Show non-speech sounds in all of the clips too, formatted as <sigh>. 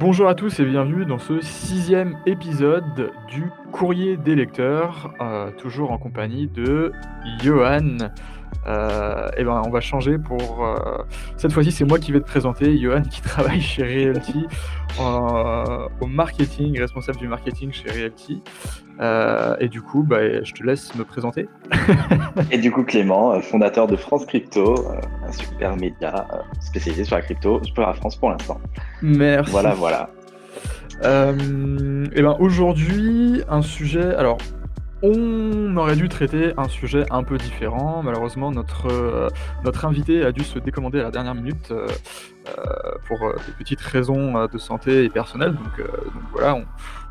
Bonjour à tous et bienvenue dans ce sixième épisode du Courrier des lecteurs, euh, toujours en compagnie de Johan. Euh, et ben, on va changer pour. euh, cette fois-ci, c'est moi qui vais te présenter. Johan qui <laughs> travaille chez Realty euh, au marketing, responsable du marketing chez Realty. Et du coup, bah, je te laisse me présenter. <laughs> Et du coup, Clément, fondateur de France Crypto, un super média spécialisé sur la crypto, je peux la France pour l'instant. Merci. Voilà, voilà. Et ben aujourd'hui, un sujet. Alors, on aurait dû traiter un sujet un peu différent. Malheureusement, notre, euh, notre invité a dû se décommander à la dernière minute euh, euh, pour des petites raisons de santé et personnelles. Donc, euh, donc voilà, on,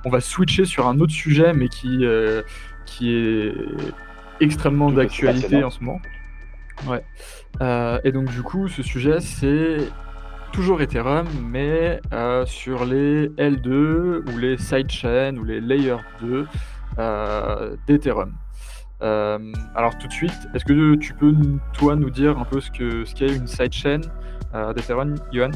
on va switcher sur un autre sujet, mais qui, qui est extrêmement d'actualité en ce moment. Ouais. Et donc, du coup, ce sujet, c'est toujours Ethereum, mais sur les L2 ou les sidechains ou les Layer 2 euh, d'Ethereum. Euh, alors tout de suite, est-ce que tu peux toi nous dire un peu ce que ce qu'est une sidechain euh, d'Ethereum, Johan?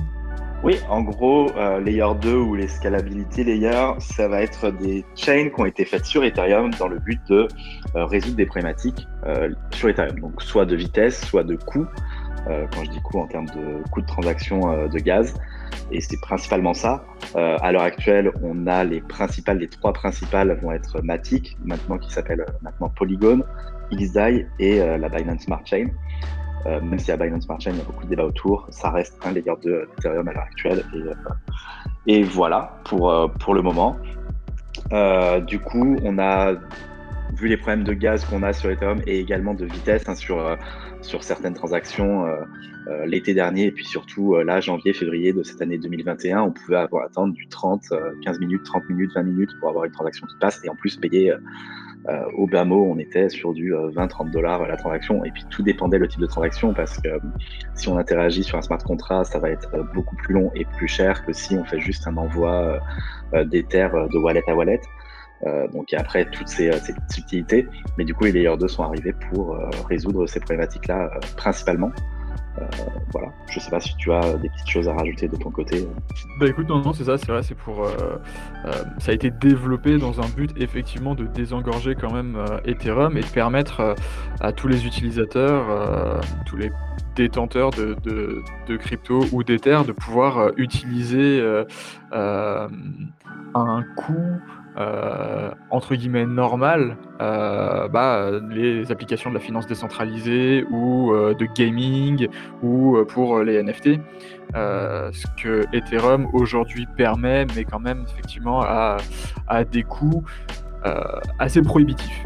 Oui, en gros, euh, Layer 2 ou les Scalability Layer, ça va être des chains qui ont été faites sur Ethereum dans le but de euh, résoudre des problématiques euh, sur Ethereum. Donc, soit de vitesse, soit de coût. Euh, quand je dis coût en termes de coût de transaction euh, de gaz. Et c'est principalement ça. Euh, à l'heure actuelle, on a les principales, les trois principales vont être Matic, maintenant qui s'appelle maintenant Polygon, XDAI et la Binance Smart Chain. Même si à Binance Smart Chain, il y a beaucoup de débats autour, ça reste un layer de Ethereum à l'heure actuelle. Et, voilà pour, pour le moment. Du coup, on a vu les problèmes de gaz qu'on a sur Ethereum et également de vitesse hein, sur, sur certaines transactions euh, euh, l'été dernier et puis surtout euh, là, janvier, février de cette année 2021, on pouvait avoir attendre du 30, euh, 15 minutes, 30 minutes, 20 minutes pour avoir une transaction qui passe et en plus payer au bas mot, on était sur du 20-30 dollars la transaction et puis tout dépendait le type de transaction parce que si on interagit sur un smart contract, ça va être beaucoup plus long et plus cher que si on fait juste un envoi d'Ether euh, de wallet à wallet. Euh, donc après toutes ces, euh, subtilités, mais du coup les Layer 2 sont arrivés pour euh, résoudre ces problématiques-là principalement. Voilà, je sais pas si tu as des petites choses à rajouter de ton côté. Bah écoute, non, non, c'est ça, c'est vrai, c'est pour. ça a été développé dans un but effectivement de désengorger quand même Ethereum et de permettre à tous les utilisateurs, tous les détenteurs de, de, crypto ou d'Ether de pouvoir utiliser un coût euh, entre guillemets normal euh, bah, les applications de la finance décentralisée ou euh, de gaming ou pour les NFT. Ce que Ethereum aujourd'hui permet, mais quand même effectivement à, à des coûts assez prohibitifs.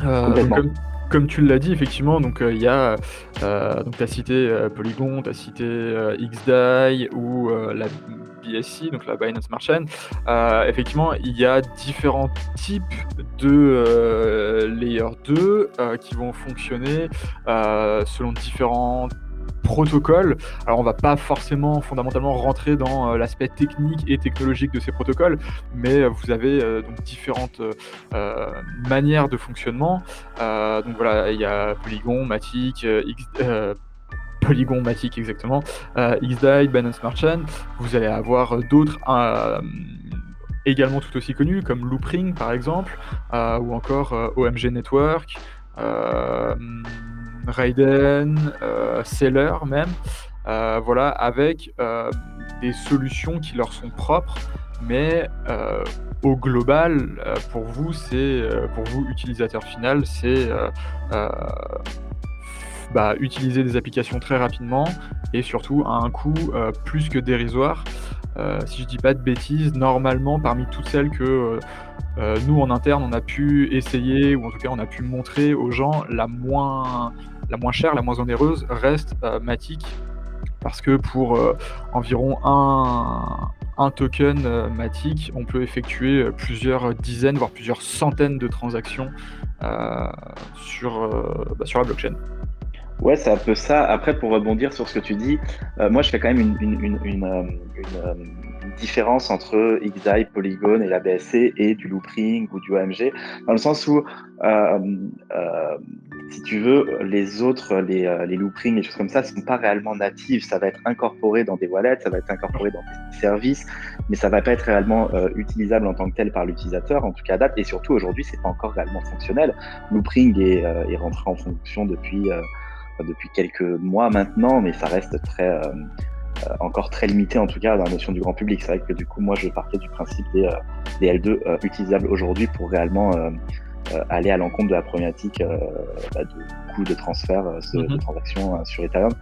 Donc, Complètement. comme, comme tu l'as dit, effectivement, donc euh, il y a, euh, donc as cité euh, Polygon, tu as cité XDAI ou la BSC, donc la Binance. Euh, effectivement, il y a différents types de Layer 2 euh, qui vont fonctionner selon différents protocoles. Alors on va pas forcément fondamentalement rentrer dans euh, l'aspect technique et technologique de ces protocoles, mais euh, vous avez euh, donc différentes manières de fonctionnement. Donc voilà, il y a Polygon, Matic, Polygon, Matic exactement, XDAI, Binance Smart Chain. Vous allez avoir d'autres également tout aussi connus comme Loopring par exemple, ou encore OMG Network. Raiden, euh, Seller même, euh, voilà, avec euh, des solutions qui leur sont propres, mais au global, pour vous, c'est pour vous utilisateur final, c'est bah, utiliser des applications très rapidement et surtout à un coût plus que dérisoire. Si je dis pas de bêtises, normalement parmi toutes celles que nous en interne on a pu essayer ou en tout cas on a pu montrer aux gens, la moins la moins chère, la moins onéreuse reste euh, Matic parce que pour euh, environ un, un token euh, Matic, on peut effectuer plusieurs dizaines, voire plusieurs centaines de transactions sur, bah, sur la blockchain. Ouais, c'est un peu ça. Après, pour rebondir sur ce que tu dis, moi, je fais quand même une, une, une, différence entre XDAI, Polygon et la BSC et du Loopring ou du OMG, dans le sens où si tu veux, les autres, les, euh, les loopings, les choses comme ça, ne sont pas réellement natives. Ça va être incorporé dans des wallets, ça va être incorporé dans des services, mais ça va pas être réellement euh, utilisable en tant que tel par l'utilisateur, en tout cas à date. Et surtout, aujourd'hui, c'est pas encore réellement fonctionnel. Loopring est, euh, est rentré en fonction depuis, depuis quelques mois maintenant, mais ça reste très, encore très limité, en tout cas, dans la notion du grand public. C'est vrai que du coup, moi, je partais du principe des, des L2 utilisables aujourd'hui pour réellement aller à l'encontre de la problématique euh, bah, de coût de transfert euh, de, mhm. transactions sur Ethereum.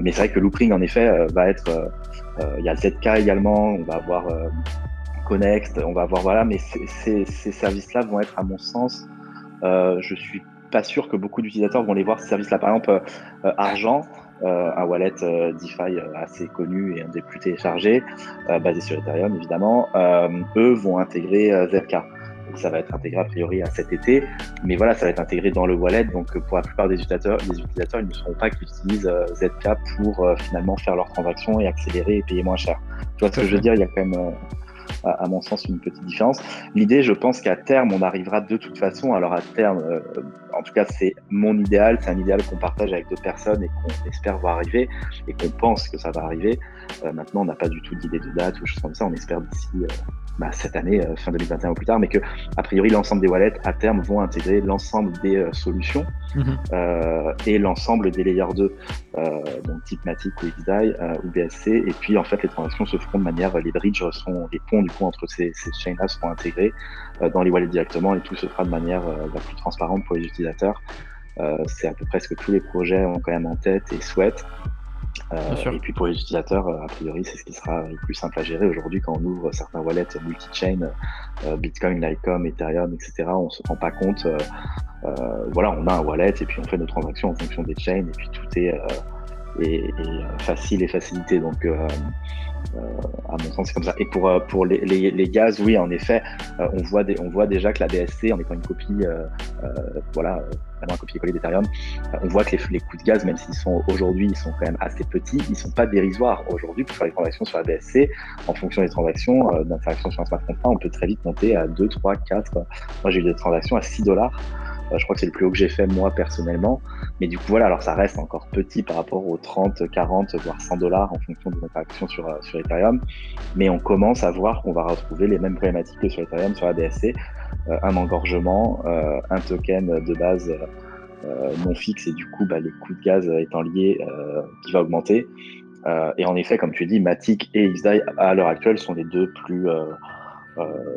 Mais c'est vrai que Loopring, en effet, va être. Il y a ZK également, on va avoir Connect, on va avoir. Voilà, mais ces, services-là vont être, à mon sens, je suis pas sûr que beaucoup d'utilisateurs vont les voir, ces services-là. Par exemple, Argent, un wallet DeFi assez connu et un des plus téléchargés, basé sur Ethereum évidemment, eux vont intégrer ZK ça va être intégré a priori à cet été. Mais voilà, ça va être intégré dans le wallet. Donc pour la plupart des utilisateurs, les utilisateurs, ils ne sauront pas qu'ils utilisent euh, ZK pour euh, finalement faire leurs transactions et accélérer et payer moins cher. Tu vois ce que je veux dire? Il y a quand même, euh, à, mon sens, une petite différence. L'idée, je pense qu'à terme, on arrivera de toute façon. Alors à terme, en tout cas, c'est mon idéal. C'est un idéal qu'on partage avec d'autres personnes et qu'on espère voir arriver et qu'on pense que ça va arriver. Maintenant, on n'a pas du tout d'idée de date ou choses comme ça. On espère d'ici bah, cette année, euh, fin 2021 ou plus tard, mais que a priori l'ensemble des wallets à terme vont intégrer l'ensemble des euh, solutions mhm. euh, et l'ensemble des layers 2, donc type Matic ou XDAI ou BSC. Et puis en fait les transactions se feront de manière, les bridges sont, les ponts du coup entre ces, ces chains-là seront intégrés dans les wallets directement et tout se fera de manière la plus transparente pour les utilisateurs. c'est à peu près ce que tous les projets ont quand même en tête et souhaitent. Euh, et puis pour les utilisateurs, euh, a priori, c'est ce qui sera le plus simple à gérer. Aujourd'hui, quand on ouvre certains wallets multi-chain, euh, Bitcoin, Litecoin, Ethereum, etc., on ne se rend pas compte. voilà, on a un wallet et puis on fait nos transactions en fonction des chains et puis tout est, facile et facilité. Donc, à mon sens, c'est comme ça. Et pour, pour les, les, gaz, oui, en effet, on, voit des, on voit déjà que la BSC, en étant une copie, voilà, un copier-coller d'Ethereum, euh, on voit que les, coûts de gaz, même s'ils sont aujourd'hui, ils sont quand même assez petits, ils sont pas dérisoires. Aujourd'hui, pour faire les transactions sur la BSC, en fonction des transactions, euh, d'interaction sur un smart contract, on peut très vite monter à 2, 3, 4. Moi, j'ai eu des transactions à 6 dollars. Euh, je crois que c'est le plus haut que j'ai fait moi personnellement. Mais du coup, voilà, alors ça reste encore petit par rapport aux 30, 40, voire 100 dollars en fonction des interactions sur, sur Ethereum. Mais on commence à voir qu'on va retrouver les mêmes problématiques que sur Ethereum, sur la BSC. Euh, un engorgement, euh, un token de base euh, non fixe et du coup bah, les coûts de gaz étant liés qui va augmenter. et en effet, comme tu dis, Matic et XDAI à l'heure actuelle sont les deux plus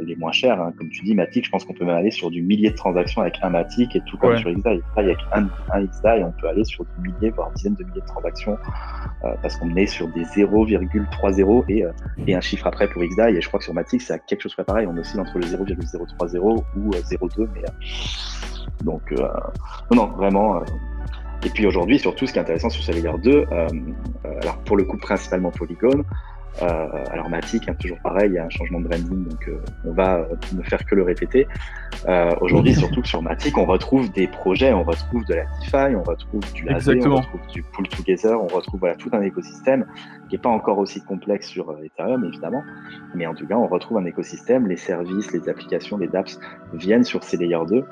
les moins chers. Hein. Comme tu dis, Matic, je pense qu'on peut même aller sur du millier de transactions avec un Matic et tout comme sur XDAI. Avec un, un XDAI, on peut aller sur du millier, voire dizaines de milliers de transactions euh, parce qu'on est sur des 0,30 et, euh, et un chiffre après pour XDAI. Et je crois que sur Matic, c'est quelque chose de pareil. On oscille entre le 0,030 ou 0,2. Euh, mais, donc, non, vraiment. Et puis aujourd'hui, surtout, ce qui est intéressant sur ce layer 2, alors pour le coup, principalement Polygon, euh, alors Matic, hein, toujours pareil, il y a un changement de branding, donc euh, on va euh, ne faire que le répéter. Aujourd'hui, surtout que sur Matic, on retrouve des projets, on retrouve de la DeFi, on retrouve du Lazé, on retrouve du Pool Together, on retrouve voilà, tout un écosystème qui n'est pas encore aussi complexe sur Ethereum, évidemment, mais en tout cas, on retrouve un écosystème, les services, les applications, les dApps viennent sur ces layers 2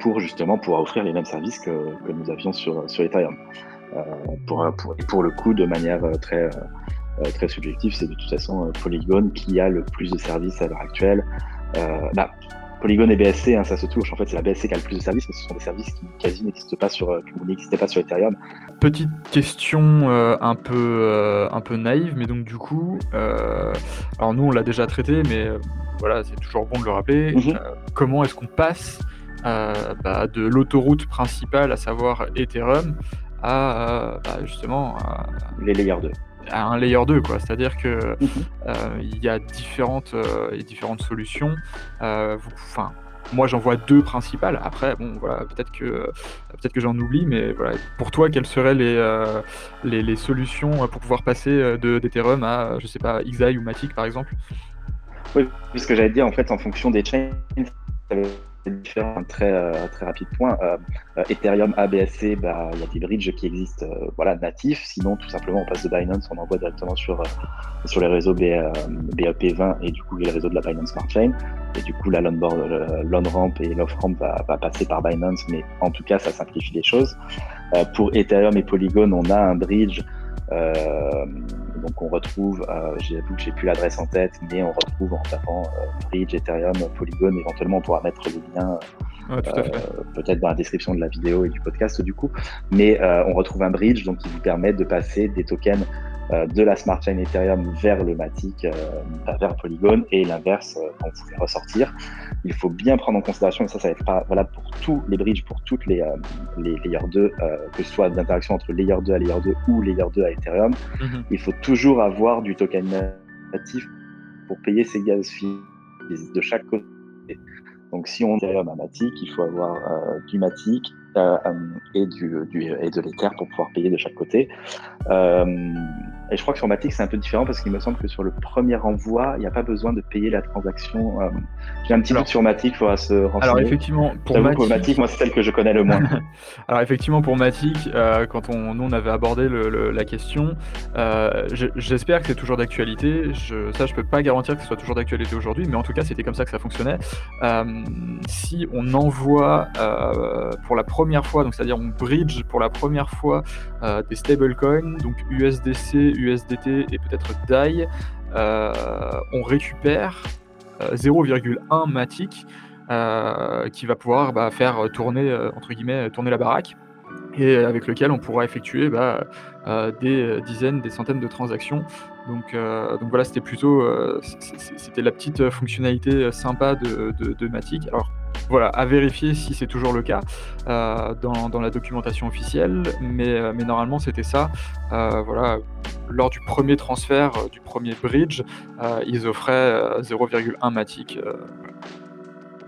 pour justement pouvoir offrir les mêmes services que, que nous avions sur, sur Ethereum. pour, pour, pour le coup, de manière très euh, très subjectif, c'est de toute façon euh, Polygon qui a le plus de services à l'heure actuelle. Euh, bah, Polygon et BSC, hein, ça se touche. En fait, c'est la BSC qui a le plus de services, mais ce sont des services qui quasi n'existent pas sur, n'existaient pas sur Ethereum. Petite question un peu un peu naïve, mais donc du coup, alors nous on l'a déjà traité, mais voilà, c'est toujours bon de le rappeler. Mhm. comment est-ce qu'on passe bah, de l'autoroute principale, à savoir Ethereum, à bah, justement les layers 2 à un layer 2 quoi. C'est-à-dire que mhm. euh, il y a différentes euh, différentes solutions. Euh, enfin moi j'en vois deux principales. Après bon voilà peut-être que peut-être que j'en oublie mais voilà. Pour toi quelles seraient les, les, les, solutions pour pouvoir passer de d'Ethereum à je sais pas XI ou Matic par exemple? Oui puisque j'allais dire en fait en fonction des chains un très, euh, très rapide point. Euh, euh, Ethereum ABSC, bah, il y a des bridges qui existent voilà, natifs. Sinon, tout simplement, on passe de Binance, on envoie directement sur, sur les réseaux BEP20 et du coup, il y a le réseau de la Binance Smart Chain. Et du coup, la loan, ramp et l'off ramp va, va, passer par Binance, mais en tout cas, ça simplifie les choses. pour Ethereum et Polygon, on a un bridge donc on retrouve, euh, j'avoue que j'ai plus l'adresse en tête, mais on retrouve en tapant euh, Bridge, Ethereum, Polygon. Éventuellement, on pourra mettre les liens peut-être dans la description de la vidéo et du podcast du coup. Mais on retrouve un bridge donc qui vous permet de passer des tokens euh, de la smart chain Ethereum vers le Matic, euh, vers Polygon, et l'inverse quand vous voulez ressortir. Il faut bien prendre en considération, et ça, ça va être pas valable pour tous les bridges, pour toutes les, euh, les layer 2, que ce soit d'interaction entre layer 2 à layer 2 ou layer 2 à Ethereum. Mhm. Il faut toujours avoir du token natif pour payer ses gaz de chaque côté. Donc, si on à Matic, il faut avoir du Matic et, du, du, et de l'Ether pour pouvoir payer de chaque côté. Et je crois que sur Matic, c'est un peu différent parce qu'il me semble que sur le premier envoi, il n'y a pas besoin de payer la transaction. Euh, j'ai un petit doute sur Matic, il faudra se renseigner. Alors, effectivement, pour Matic... moi, c'est celle que je connais le moins. <laughs> alors, effectivement, pour Matic, euh, quand on, nous, on avait abordé le, la question, euh, j'espère que c'est toujours d'actualité. Je, ça, je peux pas garantir que ce soit toujours d'actualité aujourd'hui, mais en tout cas, c'était comme ça que ça fonctionnait. si on envoie pour la première fois, donc c'est-à-dire on bridge pour la première fois des stablecoins, donc USDC, USDT et peut-être DAI, euh, on récupère 0,1 euh, Matic euh, qui va pouvoir bah, faire tourner, entre guillemets, tourner la baraque et avec lequel on pourra effectuer bah, des dizaines, des centaines de transactions. Donc, donc voilà, c'était plutôt c'était la petite fonctionnalité sympa de, de Matic. Alors voilà, à vérifier si c'est toujours le cas euh, dans, la documentation officielle, mais, euh, mais normalement c'était ça. Euh, voilà, lors du premier transfert, du premier bridge, ils offraient 0,1 Matic.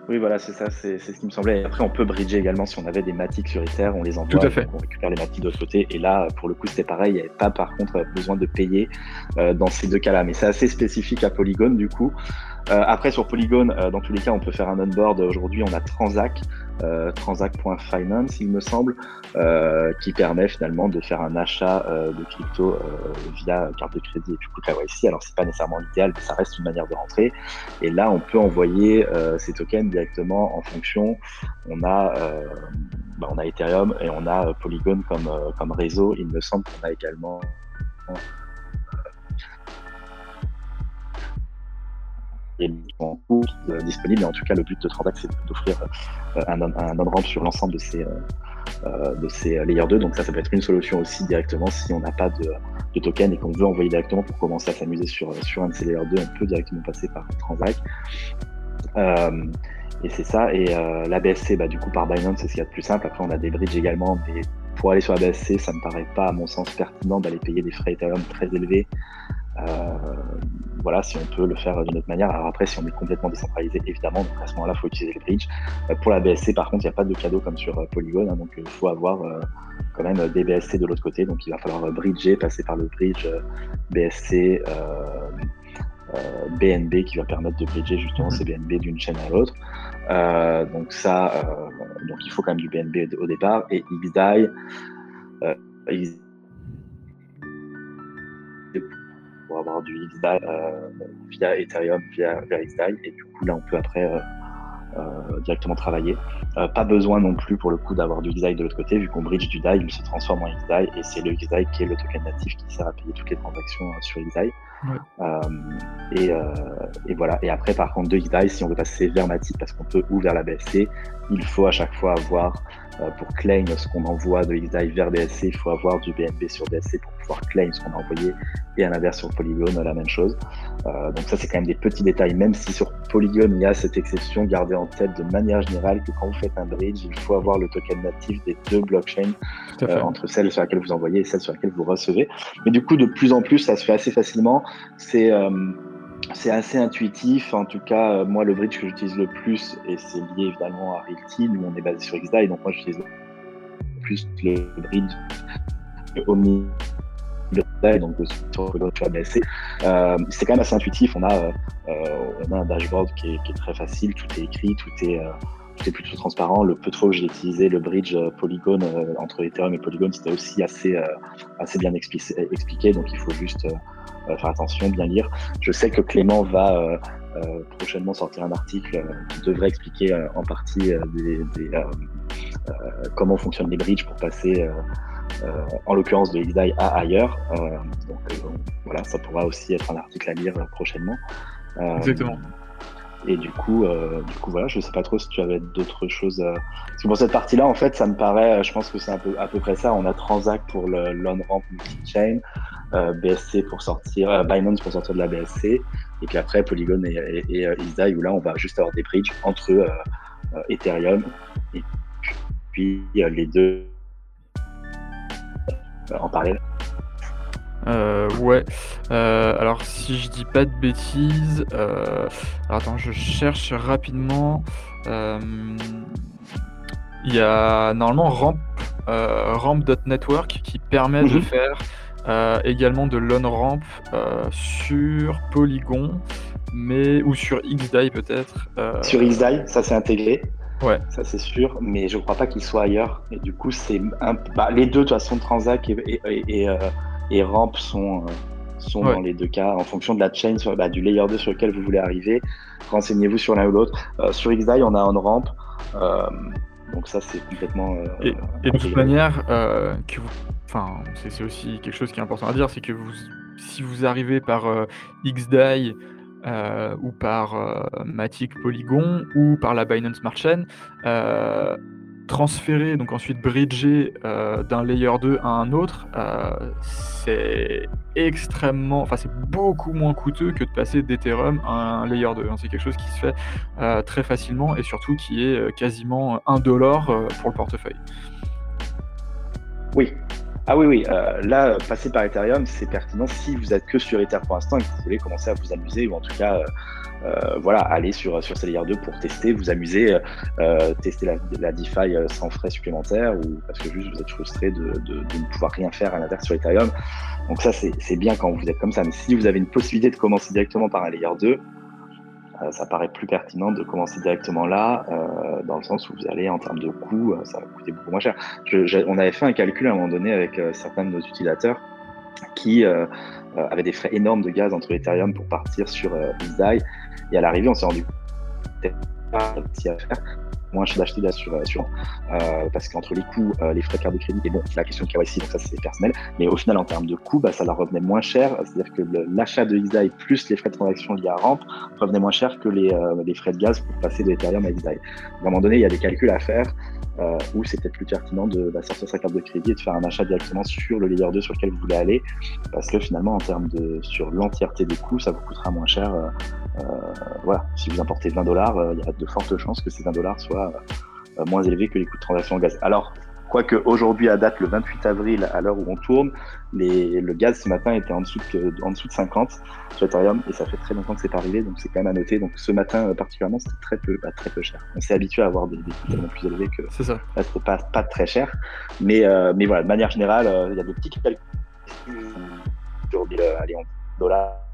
Oui, voilà, c'est ça, c'est ce qui me semblait. après, on peut bridger également si on avait des matiques sur Ether, on les envoie, Tout à fait. on récupère les matiques de l'autre côté. Et là, pour le coup, c'était pareil, il n'y avait pas par contre besoin de payer dans ces deux cas-là. Mais c'est assez spécifique à Polygon, du coup. Euh, après, sur Polygon, euh, dans tous les cas, on peut faire un onboard. Aujourd'hui, on a Transac, euh, transac.finance, il me semble, qui permet finalement de faire un achat de crypto via carte de crédit et du coup KYC. Alors, c'est pas nécessairement l'idéal, mais ça reste une manière de rentrer. Et là, on peut envoyer ces tokens directement en fonction. On a, bah, on a Ethereum et on a Polygon comme, comme réseau. Il me semble qu'on a également en cours euh, disponibles. Mais en tout cas, le but de Transact, c'est d'offrir euh, un, un on-ramp sur l'ensemble de ces, euh, de ces layers 2. Donc ça, ça peut être une solution aussi directement si on n'a pas de, de, token et qu'on veut envoyer directement pour commencer à s'amuser sur, sur un de ces layers 2, on peut directement passer par Transact. et c'est ça. Et la BSC, bah, du coup, par Binance, c'est ce qu'il y a de plus simple. Après, on a des bridges également. Mais pour aller sur la BSC, ça me paraît pas, à mon sens, pertinent d'aller payer des frais Ethereum très élevés voilà, si on peut le faire d'une autre manière. Alors après, si on est complètement décentralisé, évidemment, donc à ce moment-là, il faut utiliser le bridge. Euh, pour la BSC, par contre, il n'y a pas de cadeau comme sur euh, Polygon, hein, donc il faut avoir quand même des BSC de l'autre côté. Donc il va falloir bridger, passer par le bridge BSC. BNB qui va permettre de bridger justement ces BNB d'une chaîne à l'autre. donc ça, donc il faut quand même du BNB au départ et XDAI pour avoir du XDAI euh, via Ethereum, via, via XDAI. Et du coup, là, on peut après euh, euh, directement travailler. pas besoin non plus pour le coup d'avoir du XDAI de l'autre côté, vu qu'on bridge du DAI, il se transforme en XDAI et c'est le XDAI qui est le token natif qui sert à payer toutes les transactions sur XDAI. et, et, voilà. Et après, par contre, de XDAI, si on veut passer vers Matic parce qu'on peut ou vers la BSC, il faut à chaque fois avoir pour claim ce qu'on envoie de XDAI vers BSC, il faut avoir du BNB sur BSC pour pouvoir claim ce qu'on a envoyé et à l'inverse sur Polygon, la même chose. Euh, donc ça, c'est quand même des petits détails, même si sur Polygon, il y a cette exception, gardez en tête de manière générale que quand vous faites un bridge, il faut avoir le token natif des deux blockchains euh, entre celle sur laquelle vous envoyez et celle sur laquelle vous recevez. Mais du coup, de plus en plus, ça se fait assez facilement. C'est c'est assez intuitif. En tout cas, euh, moi, le bridge que j'utilise le plus, et c'est lié évidemment à Realty, nous on est basé sur XDAI, donc moi j'utilise le plus le bridge Omni donc sur le euh, c'est quand même assez intuitif. On a, euh, on a un dashboard qui est, très facile, tout est écrit, tout est, tout est plutôt transparent. Le peu de fois où j'ai utilisé le bridge Polygon entre Ethereum et Polygon, c'était aussi assez, assez bien expliqué, donc il faut juste faire attention, bien lire. Je sais que Clément va prochainement sortir un article qui devrait expliquer en partie comment fonctionnent les bridges pour passer euh, en l'occurrence de XDAI à ailleurs. Euh, donc euh, voilà, ça pourra aussi être un article à lire prochainement. Exactement. Et du coup, du coup, voilà, je sais pas trop si tu avais d'autres choses. Parce que pour cette partie-là, en fait, ça me paraît, je pense que c'est un peu, à peu près ça. On a Transac pour l'on-ramp multi-chain, BSC pour sortir, Binance pour sortir de la BSC, et puis après Polygon et, et, où là, on va juste avoir des bridges entre Ethereum et puis les deux en parallèle euh, ouais. Euh, alors si je dis pas de bêtises, euh, attends, je cherche rapidement. Il y a normalement Ramp, Ramp.network qui permet de mhm. faire également de l'on-ramp sur Polygon, mais ou sur XDAI peut-être. Sur XDAI, ça c'est intégré. Ouais. Ça c'est sûr, mais je crois pas qu'il soit ailleurs. Et du coup, c'est un... bah, les deux, de toute façon, Transac et, et, et, Ramp sont, euh, sont dans les deux cas en fonction de la chain, sur, bah, du layer 2 sur lequel vous voulez arriver. Renseignez-vous sur l'un ou l'autre. Euh, sur XDAI, on a un Ramp. donc ça, c'est complètement. et, de toute manière, que vous... enfin, c'est aussi quelque chose qui est important à dire, c'est que vous, si vous arrivez par XDAI euh, ou par euh, Matic Polygon ou par la Binance Smart Chain, euh, transférer, donc ensuite bridger d'un layer 2 à un autre, c'est extrêmement, enfin c'est beaucoup moins coûteux que de passer d'Ethereum à un layer 2. Hein. C'est quelque chose qui se fait très facilement et surtout qui est quasiment un dollar pour le portefeuille. Oui, ah oui, oui. Euh, là, passer par Ethereum, c'est pertinent si vous êtes que sur Ether pour l'instant et que vous voulez commencer à vous amuser ou en tout cas, euh, euh, voilà, aller sur, sur layer 2 pour tester, vous amuser, tester la, la, DeFi sans frais supplémentaires ou parce que juste vous êtes frustré de, de, ne pouvoir rien faire à l'inverse sur Ethereum. Donc ça, c'est bien quand vous êtes comme ça. Mais si vous avez une possibilité de commencer directement par un layer 2, euh, ça paraît plus pertinent de commencer directement là, euh, dans le sens où vous allez, en termes de coûts, euh, ça va coûter beaucoup moins cher. on avait fait un calcul à un moment donné avec certains de nos utilisateurs qui avaient des frais énormes de gaz entre Ethereum pour partir sur euh, et à l'arrivée, on s'est rendu compte pas à faire moins cher d'acheter sur, sur euh, parce qu'entre les coûts, euh, les frais de carte de crédit, et bon, la question KYC, donc ça c'est personnel, mais au final en termes de coûts, bah, ça leur revenait moins cher, c'est-à-dire que l'achat de XDAI plus les frais de transaction liés à Ramp revenaient moins cher que les, euh, les frais de gaz pour passer de Ethereum à XDAI. À un moment donné, il y a des calculs à faire euh, où c'est peut-être plus pertinent de bah, sortir sa carte de crédit et de faire un achat directement sur le layer 2 sur lequel vous voulez aller, parce que finalement en termes de sur l'entièreté des coûts, ça vous coûtera moins cher. Voilà, si vous importez 20 dollars, il y a de fortes chances que ces 20 dollars soient euh, moins élevé que les coûts de transaction en gaz. Alors, quoique aujourd'hui, à date, le 28 avril, à l'heure où on tourne, les, le gaz ce matin était en dessous, de, en dessous de 50 sur Ethereum et ça fait très longtemps que c'est pas arrivé, donc c'est quand même à noter. Donc ce matin euh, particulièrement, c'était très peu, bah, très peu cher. On s'est habitué à avoir des, des coûts tellement plus élevés que ça. Là, c'était pas, pas très cher. Mais, euh, mais voilà, de manière générale, il y a des petits calculs allez, en dollars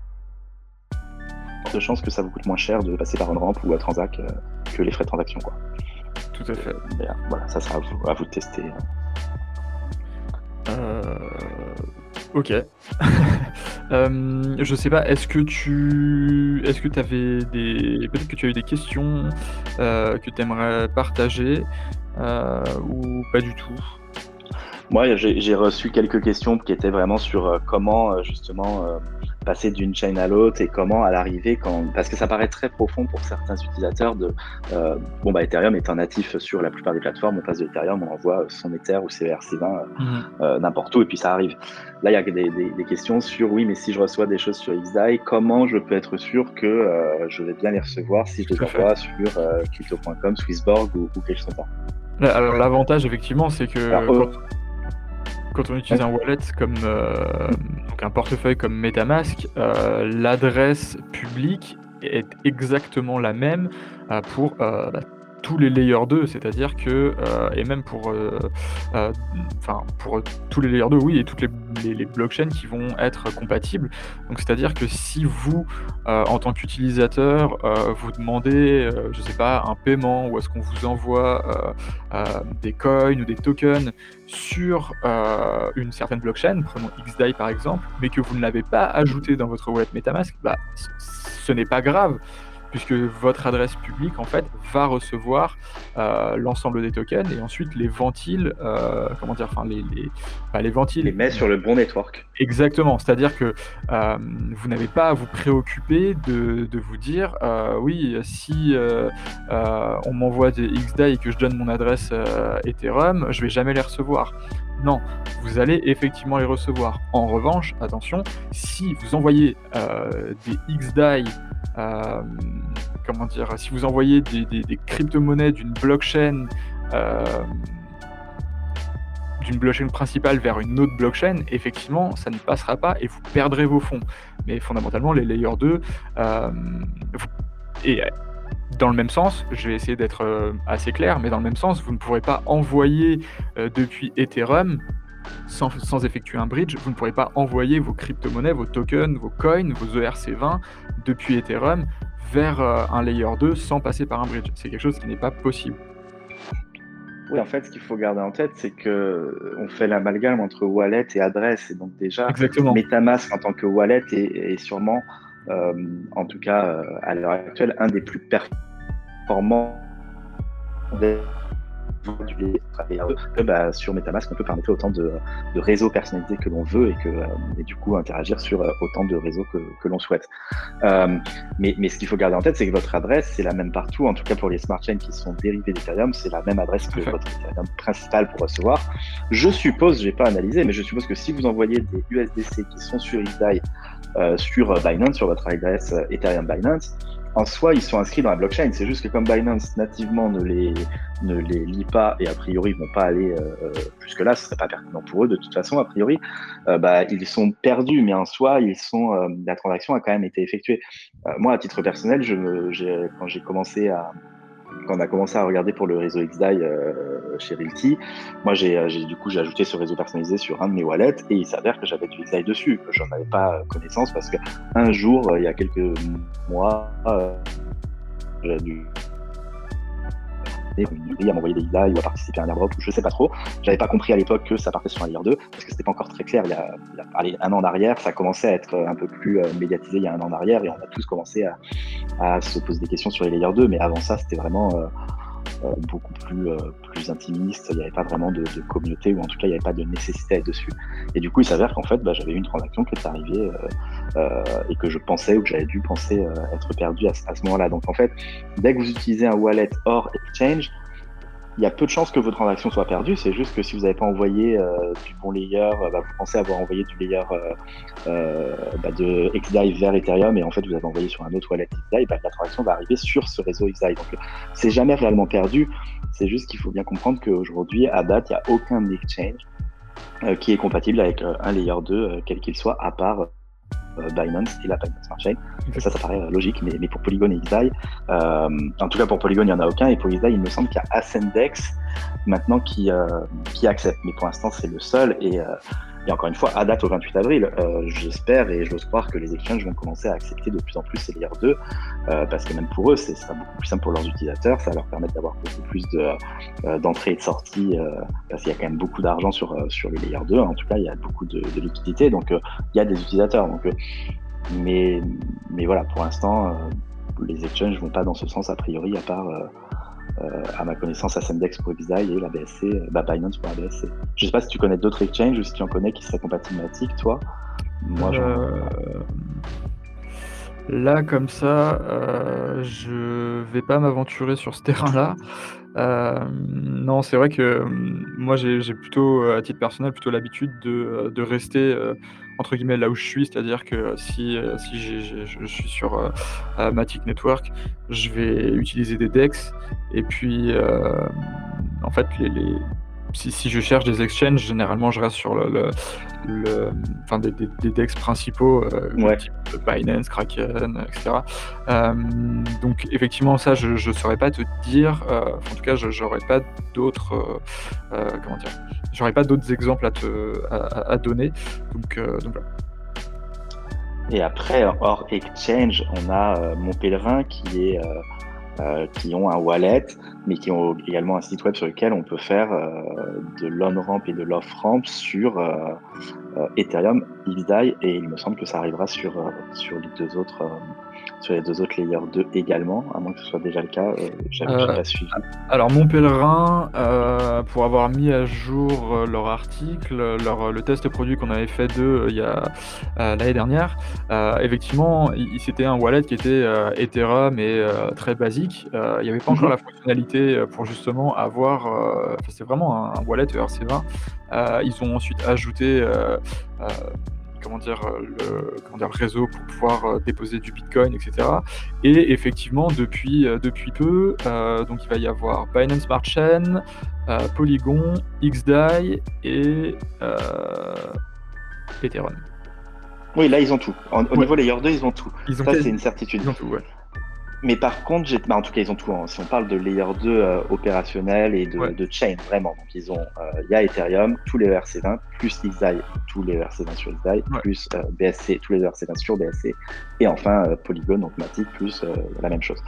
de chance que ça vous coûte moins cher de passer par une rampe ou à Transac que les frais de transaction. Quoi. Tout à fait. voilà, ça sera à vous, à vous de tester. Euh, ok. <laughs> euh, je sais pas, est-ce que tu est-ce que tu avais des peut-être que tu as eu des questions euh, que tu aimerais partager euh, ou pas du tout? Moi, j'ai reçu quelques questions qui étaient vraiment sur comment justement passer d'une chaîne à l'autre et comment à l'arrivée, quand... parce que ça paraît très profond pour certains utilisateurs de, euh, bon bah Ethereum étant natif sur la plupart des plateformes, on passe de Ethereum, on envoie son Ether ou CRC20 euh, mhm. euh, n'importe où et puis ça arrive. Là il y a des, des, questions sur oui mais si je reçois des choses sur XDAI, comment je peux être sûr que je vais bien les recevoir si je les envoie sur crypto.com, Swissborg ou, quelque chose comme ça? Alors l'avantage effectivement c'est que quand on utilise un wallet comme euh, donc un portefeuille comme MetaMask, euh, l'adresse publique est exactement la même euh, pour tous les layers 2, c'est-à-dire que, et même pour, enfin, pour tous les layers 2, oui, et toutes les, blockchains qui vont être compatibles. Donc, c'est-à-dire que si vous, en tant qu'utilisateur, vous demandez, je sais pas, un paiement ou est-ce qu'on vous envoie des coins ou des tokens sur une certaine blockchain, prenons XDAI par exemple, mais que vous ne l'avez pas ajouté dans votre wallet MetaMask, bah, ce n'est pas grave puisque votre adresse publique en fait va recevoir euh, l'ensemble des tokens et ensuite les ventile, euh, comment dire, enfin les les, bah, les ventile. Les met sur le bon network. Exactement, c'est-à-dire que euh, vous n'avez pas à vous préoccuper de, de vous dire oui si on m'envoie des XDAI et que je donne mon adresse Ethereum, je vais jamais les recevoir. Non, vous allez effectivement les recevoir. En revanche, attention, si vous envoyez des XDAI comment dire, si vous envoyez des, crypto-monnaies d'une blockchain euh, d'une blockchain principale vers une autre blockchain, effectivement, ça ne passera pas et vous perdrez vos fonds. Mais fondamentalement, les layers 2, euh, et dans le même sens, je vais essayer d'être assez clair, mais dans le même sens, vous ne pourrez pas envoyer depuis Ethereum sans, effectuer un bridge, vous ne pourrez pas envoyer vos crypto-monnaies, vos tokens, vos coins, vos ERC20 depuis Ethereum vers euh, un layer 2 sans passer par un bridge. C'est quelque chose qui n'est pas possible. Oui, en fait, ce qu'il faut garder en tête, c'est que euh, on fait l'amalgame entre wallet et adresse. Et donc déjà, MetaMask en tant que wallet est, sûrement, euh, en tout cas à l'heure actuelle, un des plus performants que bah, sur MetaMask, on peut permettre autant de, réseaux personnalisés que l'on veut et, que, euh, et du coup interagir sur euh, autant de réseaux que, que l'on souhaite. Euh, mais, mais, ce qu'il faut garder en tête, c'est que votre adresse, c'est la même partout, en tout cas pour les smart chains qui sont dérivés d'Ethereum, c'est la même adresse que votre Ethereum principal pour recevoir. Je suppose, j'ai pas analysé, mais je suppose que si vous envoyez des USDC qui sont sur euh, sur Binance, sur votre adresse Ethereum Binance, en soi, ils sont inscrits dans la blockchain. C'est juste que comme Binance nativement ne les, ne les lit pas et a priori ils vont pas aller euh, euh jusque-là, ce serait pas pertinent pour eux de toute façon, a priori, euh, bah, ils sont perdus, mais en soi, ils sont, euh, la transaction a quand même été effectuée. moi, à titre personnel, je me, quand j'ai commencé à, quand on a commencé à regarder pour le réseau XDAI euh, chez Realty, moi euh, j'ai du coup j'ai ajouté ce réseau personnalisé sur un de mes wallets et il s'avère que j'avais du XDAI dessus, que j'en avais pas connaissance parce que un jour, euh, il y a quelques mois, j'ai dû une à m'envoyer des IDA ou à participer à un airdrop je sais pas trop. J'avais pas compris à l'époque que ça partait sur un layer 2 parce que c'était pas encore très clair. Il y a, un an en arrière, ça commençait à être un peu plus euh, médiatisé il y a un an en arrière et on a tous commencé à, à se poser des questions sur les layers 2. Mais avant ça, c'était vraiment euh, euh, beaucoup plus, plus intimiste. Il n'y avait pas vraiment de, communauté ou en tout cas, il n'y avait pas de nécessité à dessus. Et du coup, il s'avère qu'en fait, bah, j'avais une transaction qui est arrivée et que je pensais ou que j'avais dû penser être perdu à, à ce moment-là. Donc en fait, dès que vous utilisez un wallet hors exchange, il y a peu de chances que vos transactions soient perdues. C'est juste que si vous n'avez pas envoyé euh, du bon layer, euh, bah, vous pensez avoir envoyé du layer euh, bah, de XDAI vers Ethereum et en fait vous avez envoyé sur un autre wallet XDAI, bah, la transaction va arriver sur ce réseau XDAI. Donc c'est jamais réellement perdu. C'est juste qu'il faut bien comprendre qu'aujourd'hui, à date, il n'y a aucun exchange qui est compatible avec un layer 2, quel qu'il soit, à part Binance et la Binance Smart Chain. Ça, ça paraît euh, logique, mais, mais pour Polygon et XDAI, euh, en tout cas pour Polygon, il n'y en a aucun, et pour XDAI, il me semble qu'il y a Ascendex maintenant qui, qui accepte, mais pour l'instant, c'est le seul, et et encore une fois, à date au 28 avril, euh, j'espère et j'ose croire que les exchanges vont commencer à accepter de plus en plus ces layers 2, euh, parce que même pour eux, c'est beaucoup plus simple pour leurs utilisateurs, ça leur permettre d'avoir beaucoup plus euh, d'entrées et de sorties, parce qu'il y a quand même beaucoup d'argent sur, sur les layers 2, en tout cas, il y a beaucoup de, de liquidités, donc il y a des utilisateurs. Donc, mais, mais voilà, pour l'instant, les exchanges vont pas dans ce sens a priori, à part à ma connaissance, Ascendex pour XDAI et la BSC, euh, bah, Binance pour la BSC. Je sais pas si tu connais d'autres exchanges ou si tu en connais qui seraient compatibles avec toi. Moi, euh, Là, comme ça, je vais pas m'aventurer sur ce terrain-là. non, c'est vrai que moi, j'ai plutôt, à titre personnel, plutôt l'habitude de, rester entre guillemets là où je suis, c'est-à-dire que si, euh, je suis sur euh, Matic Network, je vais utiliser des DEX et puis euh, en fait les, si, je cherche des exchanges, généralement je reste sur le, le, enfin des, des, DEX principaux, euh, type Binance, Kraken, etc. Euh, donc effectivement, ça, je ne saurais pas te dire. Euh, en tout cas, je n'aurais pas d'autres, comment dire, j'aurais pas d'autres exemples à te à, donner. Donc, donc voilà. Et après, hors exchange, on a Mon Pèlerin qui est qui ont un wallet, mais qui ont également un site web sur lequel on peut faire euh, de l'on-ramp et de l'off-ramp sur euh, Ethereum, XDAI, et il me semble que ça arrivera sur, sur les deux autres sur les deux autres layers 2 également, à moins que ce soit déjà le cas. Euh, J'avais euh, pas suivi. Alors, mon pèlerin, euh, pour avoir mis à jour euh, leur article, leur, le test produit qu'on avait fait d'eux il y a l'année dernière, effectivement, c'était un wallet qui était Ethereum et très basique. il n'y avait pas encore mhm. la fonctionnalité pour justement avoir. c'est vraiment un, wallet ERC20. ils ont ensuite ajouté comment dire, euh, le, comment dire, le réseau pour pouvoir euh, déposer du Bitcoin, etc. Et effectivement, depuis, euh, depuis peu, donc il va y avoir Binance Smart Chain, Polygon, XDAI et Ethereum. Oui, là, ils ont tout. au niveau layer 2, ils ont tout. Ils ont Ça, c'est une certitude. Ils ont tout, ouais. Mais par contre, bah, en tout cas, ils ont tout. Hein. Si on parle de layer 2 euh, opérationnel et de, de, chain, vraiment. Donc, ils ont, euh, il y a Ethereum, tous les ERC20, plus XDAI, tous les ERC20 sur XDAI, plus euh, BSC, tous les ERC20 sur BSC, et enfin Polygon, donc Matic, plus la même chose.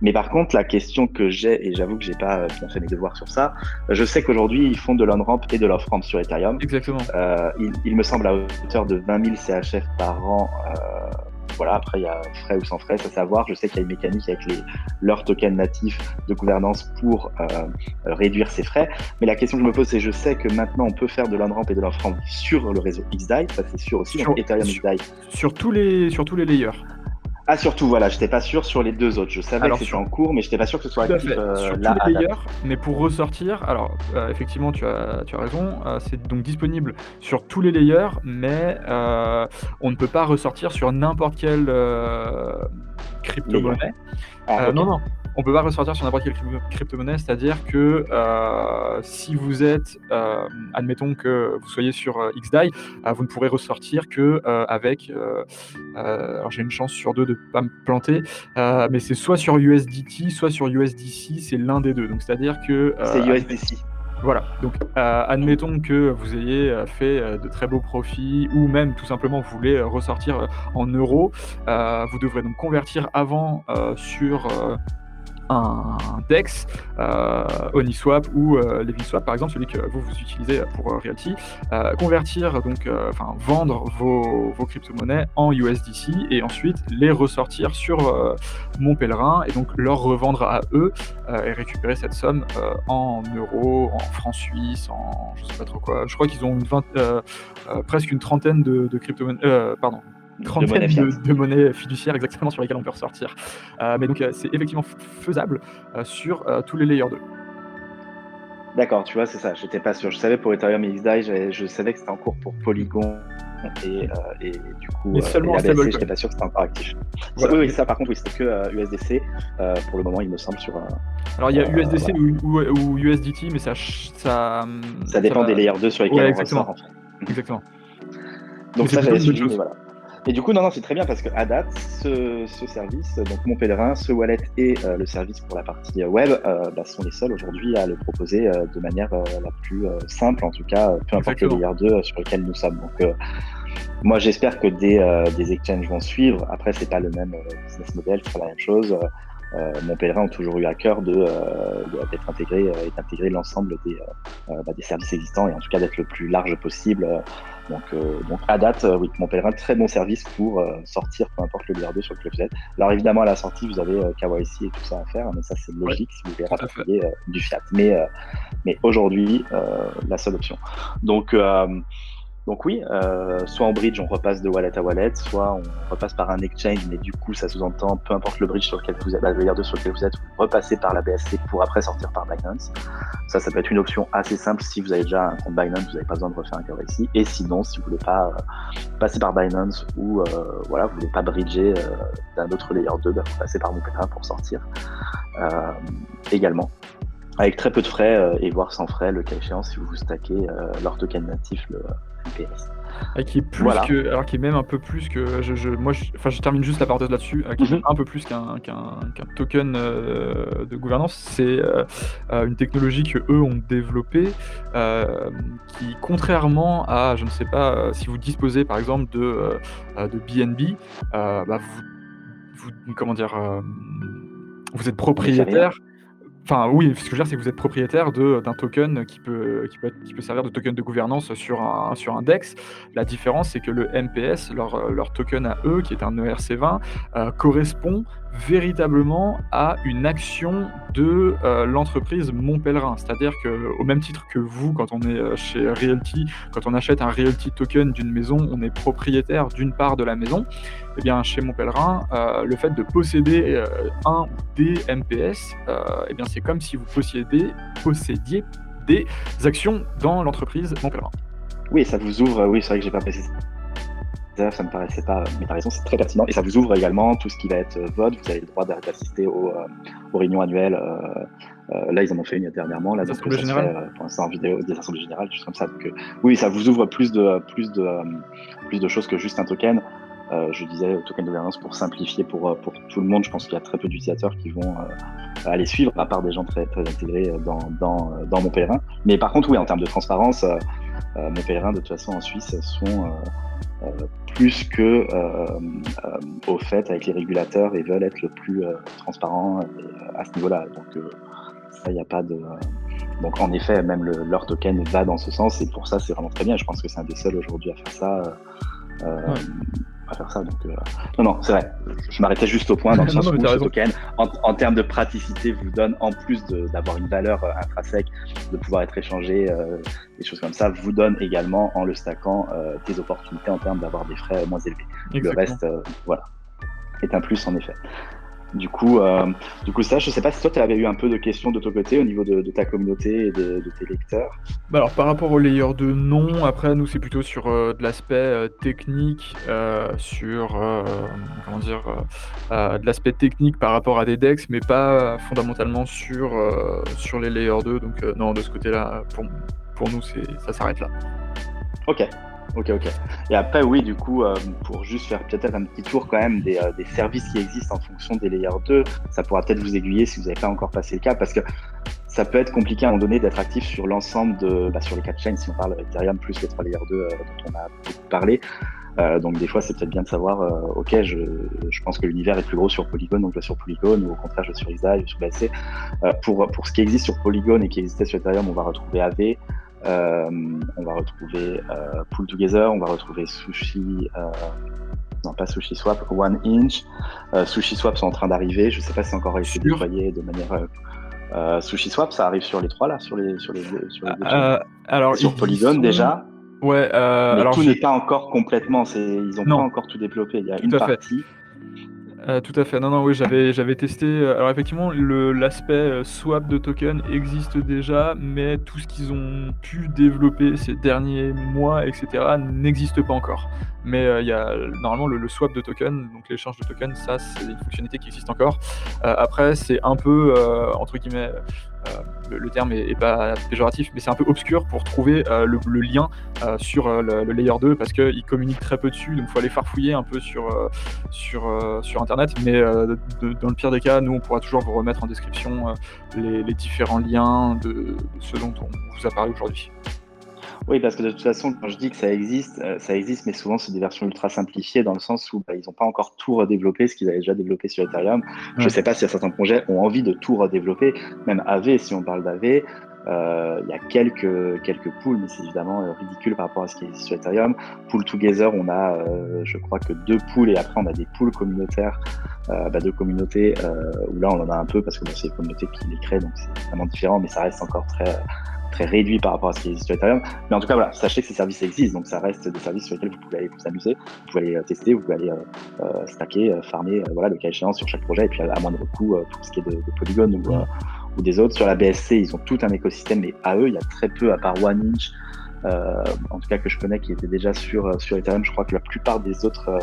Mais par contre, la question que j'ai, et j'avoue que j'ai pas bien fait mes devoirs sur ça, je sais qu'aujourd'hui, ils font de l'on-ramp et de l'off-ramp sur Ethereum. Exactement. Il, il, me semble à hauteur de 20 000 CHF par an voilà, après, il y a frais ou sans frais, à savoir. Je sais qu'il y a une mécanique avec les, leurs tokens natifs de gouvernance pour euh, réduire ces frais. Mais la question que je me pose, c'est je sais que maintenant, on peut faire de l'on-ramp et de l'off-ramp sur le réseau XDAI, ça c'est sûr aussi, sur, Ethereum XDAI. Sur tous les, sur tous les layers. Ah, surtout, voilà, j'étais pas sûr sur les deux autres. Je savais que c'était en cours, mais j'étais pas sûr que ce soit actif euh, sur là. Tous les layers, mais pour ressortir, alors euh, effectivement, tu as, tu as raison, euh, c'est donc disponible sur tous les layers, mais on ne peut pas ressortir sur n'importe quelle crypto-monnaie. Ah, non, non, on peut pas ressortir sur n'importe quelle crypto-monnaie, c'est-à-dire que euh, si vous êtes, euh, admettons que vous soyez sur euh, XDAI, vous ne pourrez ressortir que avec, alors j'ai une chance sur deux de ne pas me planter, mais c'est soit sur USDT, soit sur USDC, c'est l'un des deux. Donc c'est-à-dire que c'est USDC. Voilà, donc admettons que vous ayez fait de très beaux profits ou même tout simplement vous voulez ressortir en euros, vous devrez donc convertir avant sur un DEX, euh, Oniswap ou euh, LeviSwap par exemple, celui que vous, vous utilisez pour euh, Realty, euh, convertir, donc, enfin vendre vos, vos crypto-monnaies en USDC et ensuite les ressortir sur mon pèlerin et donc leur revendre à eux et récupérer cette somme en euros, en francs suisses, en je sais pas trop quoi. Je crois qu'ils ont une presque une trentaine de, de crypto-monnaies, pardon, trentaine de, monnaies fiduciaires exactement sur lesquelles on peut ressortir. Euh, mais donc euh, c'est effectivement faisable euh, sur tous les layers 2. D'accord, tu vois, c'est ça. J'étais pas sûr. Je savais pour Ethereum et XDAI, je savais que c'était en cours pour Polygon et, et du coup, mais seulement euh, j'étais pas sûr que c'était encore actif. Oui, oui, ça par contre, oui, c'était que USDC pour le moment, il me semble sur. Alors il y a USDC ou, ou, USDT, mais ça, ça, ça dépend des layers 2 sur lesquels on ressort. En fait. Exactement. Donc ça, j'avais suivi, mais voilà. Et du coup, non, non, c'est très bien parce qu'à date, ce, service, donc mon pèlerin, ce wallet et euh, le service pour la partie web euh, bah, sont les seuls aujourd'hui à le proposer euh, de manière la plus simple, en tout cas, peu importe le layer 2 sur lequel nous sommes. Donc, moi, j'espère que des, des exchanges vont suivre. Après, c'est pas le même business model, c'est pas la même chose. Mon pèlerin ont toujours eu à cœur de, d'être intégré et d'intégrer l'ensemble des, bah, des services existants et en tout cas d'être le plus large possible donc, euh, donc à date, euh, oui, mon pèlerin, très bon service pour euh, sortir peu importe le BR2 sur lequel vous êtes. Alors évidemment, à la sortie, vous avez KYC et tout ça à faire, mais ça c'est logique si vous voulez rapatrier du fiat. Mais, mais aujourd'hui, la seule option. Donc, donc oui, euh, soit en bridge, on repasse de wallet à wallet, soit on repasse par un exchange, mais du coup, ça sous-entend, peu importe le bridge sur lequel vous êtes, la layer 2 sur lequel vous êtes, vous repassez par la BSC pour après sortir par Binance. Ça, ça peut être une option assez simple si vous avez déjà un compte Binance, vous n'avez pas besoin de refaire un KYC. Et sinon, si vous voulez pas euh, passer par Binance ou euh, voilà, vous voulez pas bridger d'un autre layer 2, bah, vous passez par mon pèlerin pour sortir également. avec très peu de frais et voire sans frais, le cas échéant, si vous vous stackez leur token natif, le Qui est plus que, alors qui est même un peu plus que, je, moi, je, enfin, je termine juste la parenthèse là-dessus, qui est mhm. un peu plus qu'un qu'un token euh, de gouvernance. C'est euh, euh, une technologie que eux ont développée, qui, contrairement à, je ne sais pas, si vous disposez par exemple de de BNB, bah, vous, vous, comment dire, vous êtes propriétaire. Enfin, oui, ce que je veux dire, c'est que vous êtes propriétaire d'un token qui peut, servir de token de gouvernance sur un, sur DEX. La différence, c'est que le MPS, leur, leur, token à eux, qui est un ERC20, euh, correspond véritablement à une action de euh, l'entreprise Mon Pèlerin. C'est-à-dire que, au même titre que vous, quand on est euh, chez Realty, quand on achète un Realty token d'une maison, on est propriétaire d'une part de la maison. Eh bien, chez Mon Pèlerin, euh, le fait de posséder un des MPS, eh bien, c'est comme si vous possédiez, possédiez des actions dans l'entreprise Mon Pèlerin. Oui, ça vous ouvre, oui, c'est vrai que j'ai pas précisé ça me paraissait pas, mais t'as raison, c'est très pertinent. Et ça vous ouvre également tout ce qui va être euh, vote. Vous avez le droit d'assister aux, euh, aux, réunions annuelles. Euh, là, ils en ont fait une dernièrement. Là, des assemblées générales. pour l'instant, en vidéo, des assemblées générales, juste comme ça. Donc, oui, ça vous ouvre plus de, plus de, plus de choses que juste un token. je disais token de gouvernance pour simplifier pour, pour tout le monde. Je pense qu'il y a très peu d'utilisateurs qui vont aller suivre, à part des gens très, très intégrés dans, dans, dans mon pèlerin. Mais par contre, oui, en termes de transparence, mon pèlerin, de toute façon, en Suisse, sont euh, plus que euh, euh, au fait avec les régulateurs et veulent être le plus transparent à ce niveau-là. Donc ça, il n'y a pas de. Donc en effet, même leur token va dans ce sens et pour ça, c'est vraiment très bien. Je pense que c'est un des seuls aujourd'hui à faire ça. Euh, à faire ça. Donc, euh, non, non, c'est vrai. Je m'arrêtais juste au point dans le <laughs> sens où ce token, en, termes de praticité, vous donne, en plus d'avoir une valeur euh, intrinsèque, de pouvoir être échangé, des choses comme ça, vous donne également, en le stackant, des opportunités en termes d'avoir des frais moins élevés. Le reste, voilà, est un plus en effet. Du coup, euh, du coup, ça, je sais pas si toi, tu avais eu un peu de questions de ton côté au niveau de, ta communauté et de, tes lecteurs. Bah alors, par rapport au layer de non, après, nous, c'est plutôt sur euh, de l'aspect euh, technique, sur, comment dire, de l'aspect technique par rapport à des decks, mais pas fondamentalement sur, sur les layers 2. Donc, non, de ce côté-là, pour, pour nous, ça s'arrête là. Ok, Ok, ok. Et après, oui, du coup, euh, pour juste faire peut-être un petit tour quand même des, euh, services qui existent en fonction des layers 2, ça pourra peut-être vous aiguiller si vous n'avez pas encore passé le cas, parce que ça peut être compliqué à un moment donné d'être actif sur l'ensemble de, bah, sur les quatre chains, si on parle Ethereum plus les trois layers 2 euh, dont on a parlé. donc des fois, c'est peut-être bien de savoir, ok, je, je, pense que l'univers est plus gros sur Polygon, donc je vais sur Polygon, ou au contraire, je vais sur XDAI, sur BSC. pour, pour ce qui existe sur Polygon et qui existait sur Ethereum, on va retrouver AV, on va retrouver euh, Pull Together, on va retrouver Sushi, euh, non pas Sushi Swap, One Inch. Sushi Swap sont en train d'arriver. Je sais pas si c'est encore été déployé de manière. Sushi Swap, ça arrive sur les trois là, sur les sur les, sur les alors sur Polygon déjà. Ouais. mais alors tout n'est pas encore complètement. ils ont pas encore tout développé. Il y a une partie. Euh, tout à fait. Non, non, oui, j'avais, j'avais testé. Euh, alors effectivement, l'aspect euh, swap de token existe déjà, mais tout ce qu'ils ont pu développer ces derniers mois, etc., n'existe pas encore. Mais il y a normalement le, swap de token, donc l'échange de token, ça, c'est une fonctionnalité qui existe encore. après, c'est un peu entre guillemets euh, le, terme est, pas péjoratif, mais c'est un peu obscur pour trouver euh, le, lien euh, sur le, layer 2 parce qu'il communique très peu dessus, donc il faut aller farfouiller un peu sur, sur, sur Internet. Mais dans le pire des cas, nous, on pourra toujours vous remettre en description les, différents liens de, de ce dont on vous a parlé aujourd'hui. Oui, parce que de toute façon, quand je dis que ça existe, euh, ça existe, mais souvent c'est des versions ultra simplifiées dans le sens où bah, ils n'ont pas encore tout redéveloppé, ce qu'ils avaient déjà développé sur Ethereum. Je ne sais pas si certains projets ont envie de tout redévelopper, même AV, si on parle d'AV. Euh, il y a quelques, quelques pools, mais c'est évidemment euh, ridicule par rapport à ce qui existe sur Ethereum. Pool Together, on a, je crois que deux pools, et après on a des pools communautaires, bah, deux communautés, où là on en a un peu parce que c'est les communautés qui les créent, donc c'est vraiment différent, mais ça reste encore très très réduit par rapport à ce qui existe sur Ethereum. Mais en tout cas, voilà, sachez que ces services existent, donc ça reste des services sur lesquels vous pouvez aller vous amuser, vous pouvez aller euh, tester, vous pouvez aller euh, euh, stacker, farmer, voilà, le cas échéant sur chaque projet, et puis à, moindre coût, tout ce qui est de, de Polygon ou, ou, des autres. Sur la BSC, ils ont tout un écosystème, mais à eux, il y a très peu, à part One Inch, en tout cas que je connais, qui était déjà sur, sur Ethereum. Je crois que la plupart des autres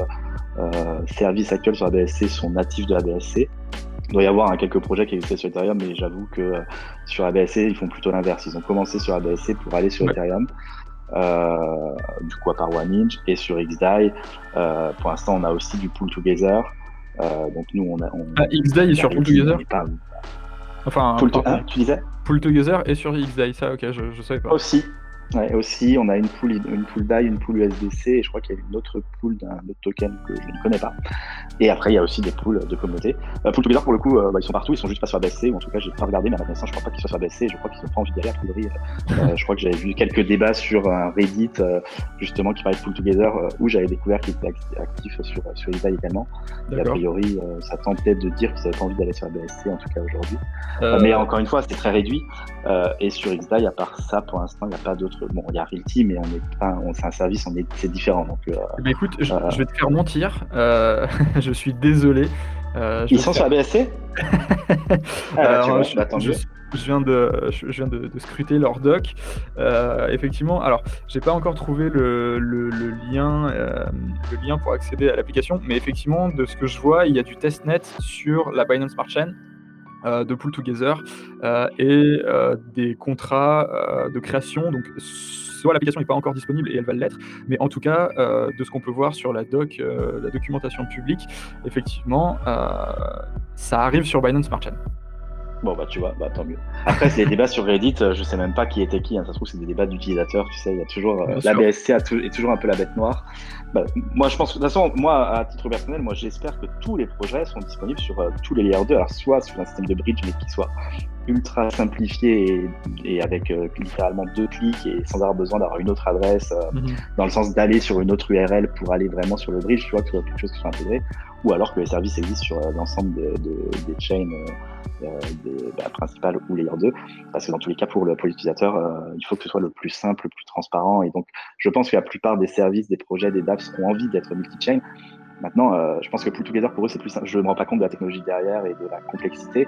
services actuels sur la BSC sont natifs de la BSC. Il doit y avoir hein, quelques projets qui existent sur Ethereum, mais j'avoue que sur ABSC, ils font plutôt l'inverse. Ils ont commencé sur ABSC pour aller sur Ethereum. du coup, à part OneInch et sur XDAI. pour l'instant, on a aussi du Pool Together. donc nous, on a. On, ah, XDAI est sur Pool Together Enfin, Pool hein, tu disais Pool Together et sur XDAI, ça, ok, je, je savais pas. Aussi, Ouais, aussi, on a une pool, une pool DAI, une pool USDC, et je crois qu'il y a une autre pool d'un autre token que je ne connais pas. Et après, il y a aussi des pools de communauté. Euh, pool Together, pour le coup, euh, bah, ils sont partout, ils sont juste pas sur ABSC, ou en tout cas, j'ai pas regardé, mais à ma connaissance, je crois pas qu'ils soient sur ABSC, je crois qu'ils sont pas envie d'aller, a priori. Euh, je crois que j'avais vu quelques débats sur un Reddit, euh, justement, qui parlait de Pool Together, où j'avais découvert qu'ils étaient actifs sur, sur eBay également. Et a priori, ça tentait de dire qu'ils n'avaient pas envie d'aller sur ABSC, en tout cas aujourd'hui. mais encore une fois, c'est très réduit. et sur XDAI, à part ça, pour l'instant, il n'y a pas d'autres. Bon, il y a Realty, mais on est pas, c'est un service, on est, c'est différent. Donc, euh, eh ben, écoute, je, vais te faire mentir. Euh, <laughs> je suis désolé. Euh, Ils sont sur ABSC <laughs> je, viens de, je, viens de, scruter leur doc. effectivement, alors, j'ai pas encore trouvé le, le, lien, le lien pour accéder à l'application, mais effectivement, de ce que je vois, il y a du testnet sur la Binance Smart Chain. De Pull Together et des contrats de création donc l'application n'est pas encore disponible et elle va l'être, mais en tout cas, euh, de ce qu'on peut voir sur la doc, euh, la documentation publique, effectivement, euh, ça arrive sur Binance Smart Chain. Bon, bah tu vois, bah tant mieux. Après, c'est les débats sur Reddit, je sais même pas qui était qui, hein. ça se trouve, c'est des débats d'utilisateurs, tu sais, il y a toujours. la BSC est toujours un peu la bête noire. Bah, moi, je pense que, de toute façon, moi, à titre personnel, moi, j'espère que tous les projets sont disponibles sur tous les layers 2, alors soit sur un système de bridge, mais qui soit ultra simplifié et, avec euh, littéralement deux clics et sans avoir besoin d'avoir une autre adresse, euh, mhm. dans le sens d'aller sur une autre URL pour aller vraiment sur le bridge, tu vois, que ce soit quelque chose qui soit intégré, ou alors que les services existent sur euh, l'ensemble des chains des, bah, principales ou layer 2, parce que dans tous les cas, pour l'utilisateur, il faut que ce soit le plus simple, le plus transparent, et donc je pense que la plupart des services, des projets, des dApps ont envie d'être multi-chain, Maintenant, euh, je pense que Pool Together, pour eux, c'est plus simple. Je ne me rends pas compte de la technologie derrière et de la complexité,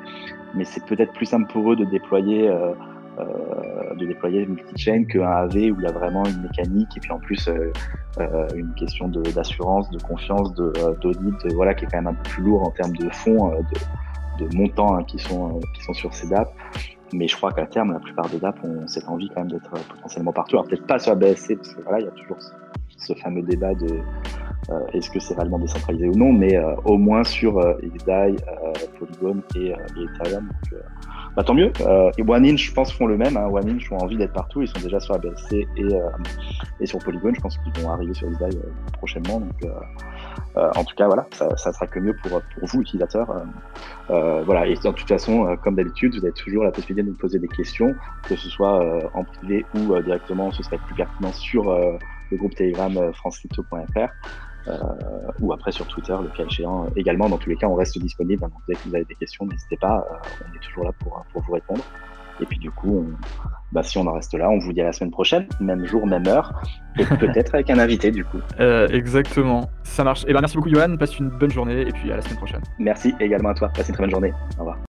mais c'est peut-être plus simple pour eux de déployer, euh, euh, de déployer multi-chain qu'un AV où il y a vraiment une mécanique et puis en plus euh, euh, une question d'assurance, de, confiance, d'audit, voilà, qui est quand même un peu plus lourd en termes de fonds, de, de montants hein, qui, sont, qui sont sur ces DAP. Mais je crois qu'à terme, la plupart des DAP ont cette envie quand même d'être potentiellement partout. Alors peut-être pas sur la BSC, parce que voilà, il y a toujours ce fameux débat de euh, est-ce que c'est réellement décentralisé ou non, mais euh, au moins sur euh, XDAI, Polygon et, Ethereum. bah, tant mieux. et OneInch, je pense, font le même. Hein. OneInch ont envie d'être partout. Ils sont déjà sur ABLC et, et sur Polygon. Je pense qu'ils vont arriver sur XDAI prochainement. Donc, en tout cas, voilà, ça, ça, sera que mieux pour, pour vous, utilisateurs. voilà, et de toute façon, comme d'habitude, vous avez toujours la possibilité de nous poser des questions, que ce soit en privé ou directement, ce serait plus pertinent sur le groupe Telegram francecrypto.fr. Euh, ou après sur Twitter, le cas échéant. Également, dans tous les cas, on reste disponible. Donc, dès que vous avez des questions, n'hésitez pas. Euh, on est toujours là pour, pour vous répondre. Et puis du coup, bah, si on en reste là, on vous dit à la semaine prochaine, même jour, même heure, et <laughs> peut-être avec un invité du coup. Euh, exactement, ça marche. Et eh ben merci beaucoup Johan, passe une bonne journée et puis à la semaine prochaine. Merci également à toi, passe une très bonne journée. Au revoir.